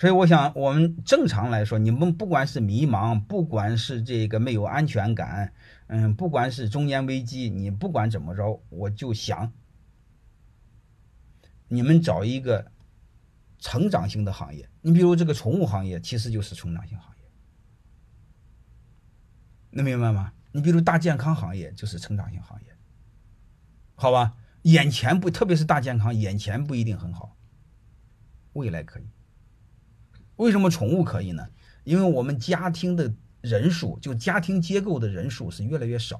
所以我想，我们正常来说，你们不管是迷茫，不管是这个没有安全感，嗯，不管是中年危机，你不管怎么着，我就想，你们找一个成长型的行业。你比如这个宠物行业，其实就是成长型行业，能明白吗？你比如大健康行业就是成长型行业，好吧？眼前不，特别是大健康，眼前不一定很好，未来可以。为什么宠物可以呢？因为我们家庭的人数，就家庭结构的人数是越来越少。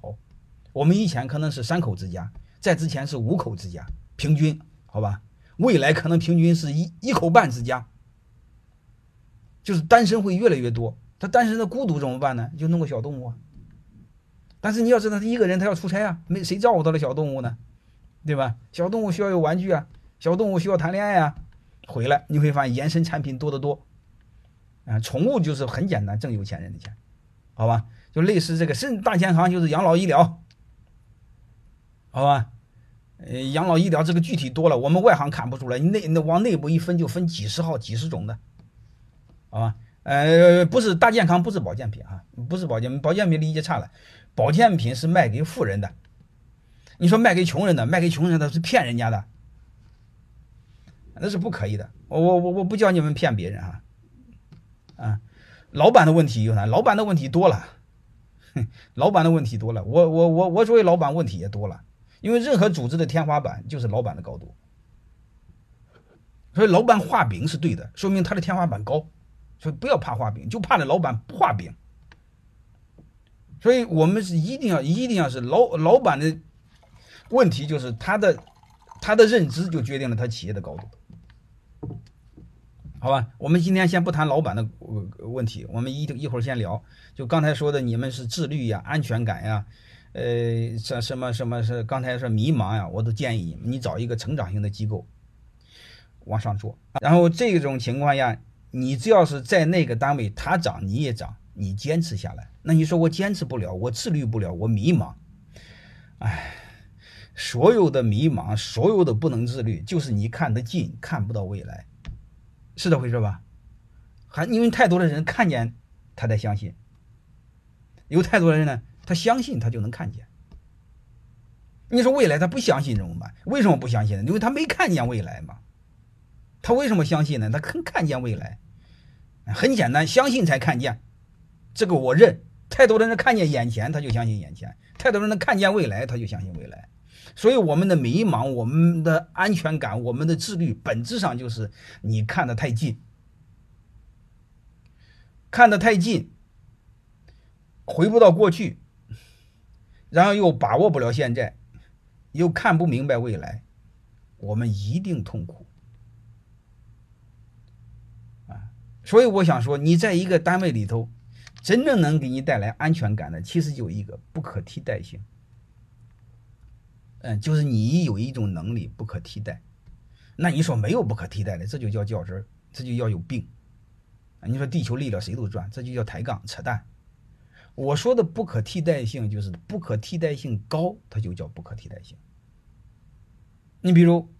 我们以前可能是三口之家，在之前是五口之家，平均好吧？未来可能平均是一一口半之家，就是单身会越来越多。他单身的孤独怎么办呢？就弄个小动物啊。但是你要知道，他一个人他要出差啊，没谁照顾他的小动物呢，对吧？小动物需要有玩具啊，小动物需要谈恋爱啊。回来你会发现延伸产品多得多。啊，宠物就是很简单挣有钱人的钱，好吧？就类似这个肾大健康就是养老医疗，好吧？呃，养老医疗这个具体多了，我们外行看不出来，内那往内部一分就分几十号、几十种的，好吧？呃，不是大健康，不是保健品啊，不是保健，保健品理解差了，保健品是卖给富人的，你说卖给穷人的，卖给穷人的是骗人家的，那是不可以的。我我我我不叫你们骗别人啊。啊，老板的问题有啥？老板的问题多了，哼，老板的问题多了。我我我我作为老板，问题也多了。因为任何组织的天花板就是老板的高度，所以老板画饼是对的，说明他的天花板高。所以不要怕画饼，就怕那老板不画饼。所以我们是一定要一定要是老老板的问题，就是他的他的认知就决定了他企业的高度。好吧，我们今天先不谈老板的问题，我们一一会儿先聊。就刚才说的，你们是自律呀、安全感呀，呃，什什么什么是刚才说迷茫呀，我都建议你找一个成长型的机构往上做。然后这种情况下，你只要是在那个单位，他涨你也涨，你坚持下来。那你说我坚持不了，我自律不了，我迷茫。哎，所有的迷茫，所有的不能自律，就是你看得近，看不到未来。是这回事吧？还因为太多的人看见，他才相信；有太多的人呢，他相信他就能看见。你说未来他不相信怎么办？为什么不相信呢？因为他没看见未来嘛。他为什么相信呢？他肯看见未来，很简单，相信才看见。这个我认。太多的人看见眼前，他就相信眼前；太多人能看见未来，他就相信未来。所以，我们的迷茫、我们的安全感、我们的自律，本质上就是你看得太近，看得太近，回不到过去，然后又把握不了现在，又看不明白未来，我们一定痛苦啊！所以，我想说，你在一个单位里头，真正能给你带来安全感的，其实就一个不可替代性。嗯，就是你有一种能力不可替代，那你说没有不可替代的，这就叫较真儿，这就要有病。你说地球力量谁都转，这就叫抬杠扯淡。我说的不可替代性就是不可替代性高，它就叫不可替代性。你比如，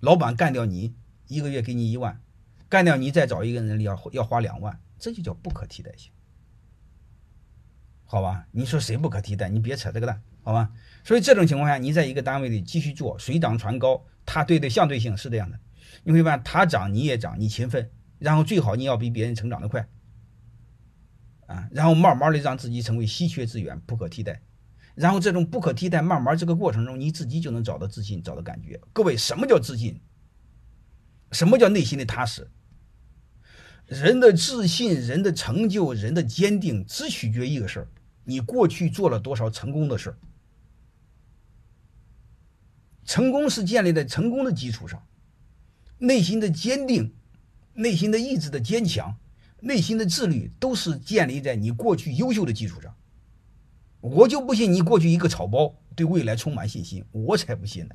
老板干掉你，一个月给你一万，干掉你再找一个人要要花两万，这就叫不可替代性。好吧，你说谁不可替代？你别扯这个蛋，好吧？所以这种情况下，你在一个单位里继续做，水涨船高，它对的相对性是这样的。你会发现，它涨你也涨，你勤奋，然后最好你要比别人成长的快，啊，然后慢慢的让自己成为稀缺资源，不可替代。然后这种不可替代，慢慢这个过程中，你自己就能找到自信，找到感觉。各位，什么叫自信？什么叫内心的踏实？人的自信、人的成就、人的坚定，只取决一个事儿。你过去做了多少成功的事？成功是建立在成功的基础上，内心的坚定、内心的意志的坚强、内心的自律，都是建立在你过去优秀的基础上。我就不信你过去一个草包对未来充满信心，我才不信呢。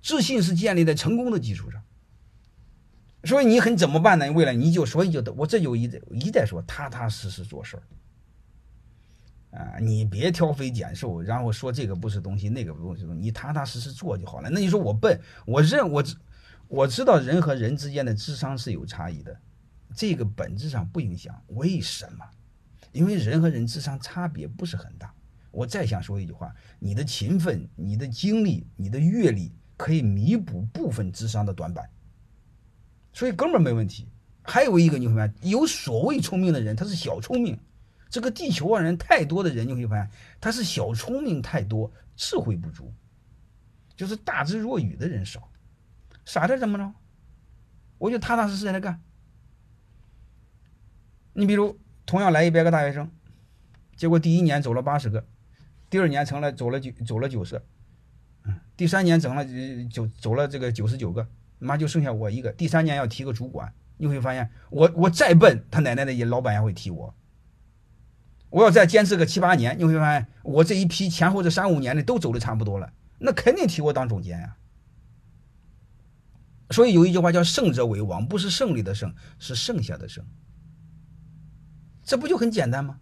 自信是建立在成功的基础上。所以你很怎么办呢？未来你就所以就我这就一再一再说，踏踏实实做事儿啊！你别挑肥拣瘦，然后说这个不是东西，那个不是东西，你踏踏实实做就好了。那你说我笨，我认我我知道人和人之间的智商是有差异的，这个本质上不影响。为什么？因为人和人智商差别不是很大。我再想说一句话：你的勤奋、你的经历、你的阅历可以弥补部分智商的短板，所以根本没问题。还有一个你会发现，有所谓聪明的人，他是小聪明。这个地球上人太多的人，你会发现他是小聪明太多，智慧不足，就是大智若愚的人少。傻点怎么着？我就踏踏实实在干。你比如，同样来一百个大学生，结果第一年走了八十个，第二年成了走了九走了九十，嗯，第三年整了九走了这个九十九个，妈就剩下我一个。第三年要提个主管，你会发现我我再笨，他奶奶的也老板也会提我。我要再坚持个七八年，你会发现我这一批前后这三五年的都走的差不多了，那肯定提我当总监呀。所以有一句话叫“胜者为王”，不是胜利的胜，是剩下的胜。这不就很简单吗？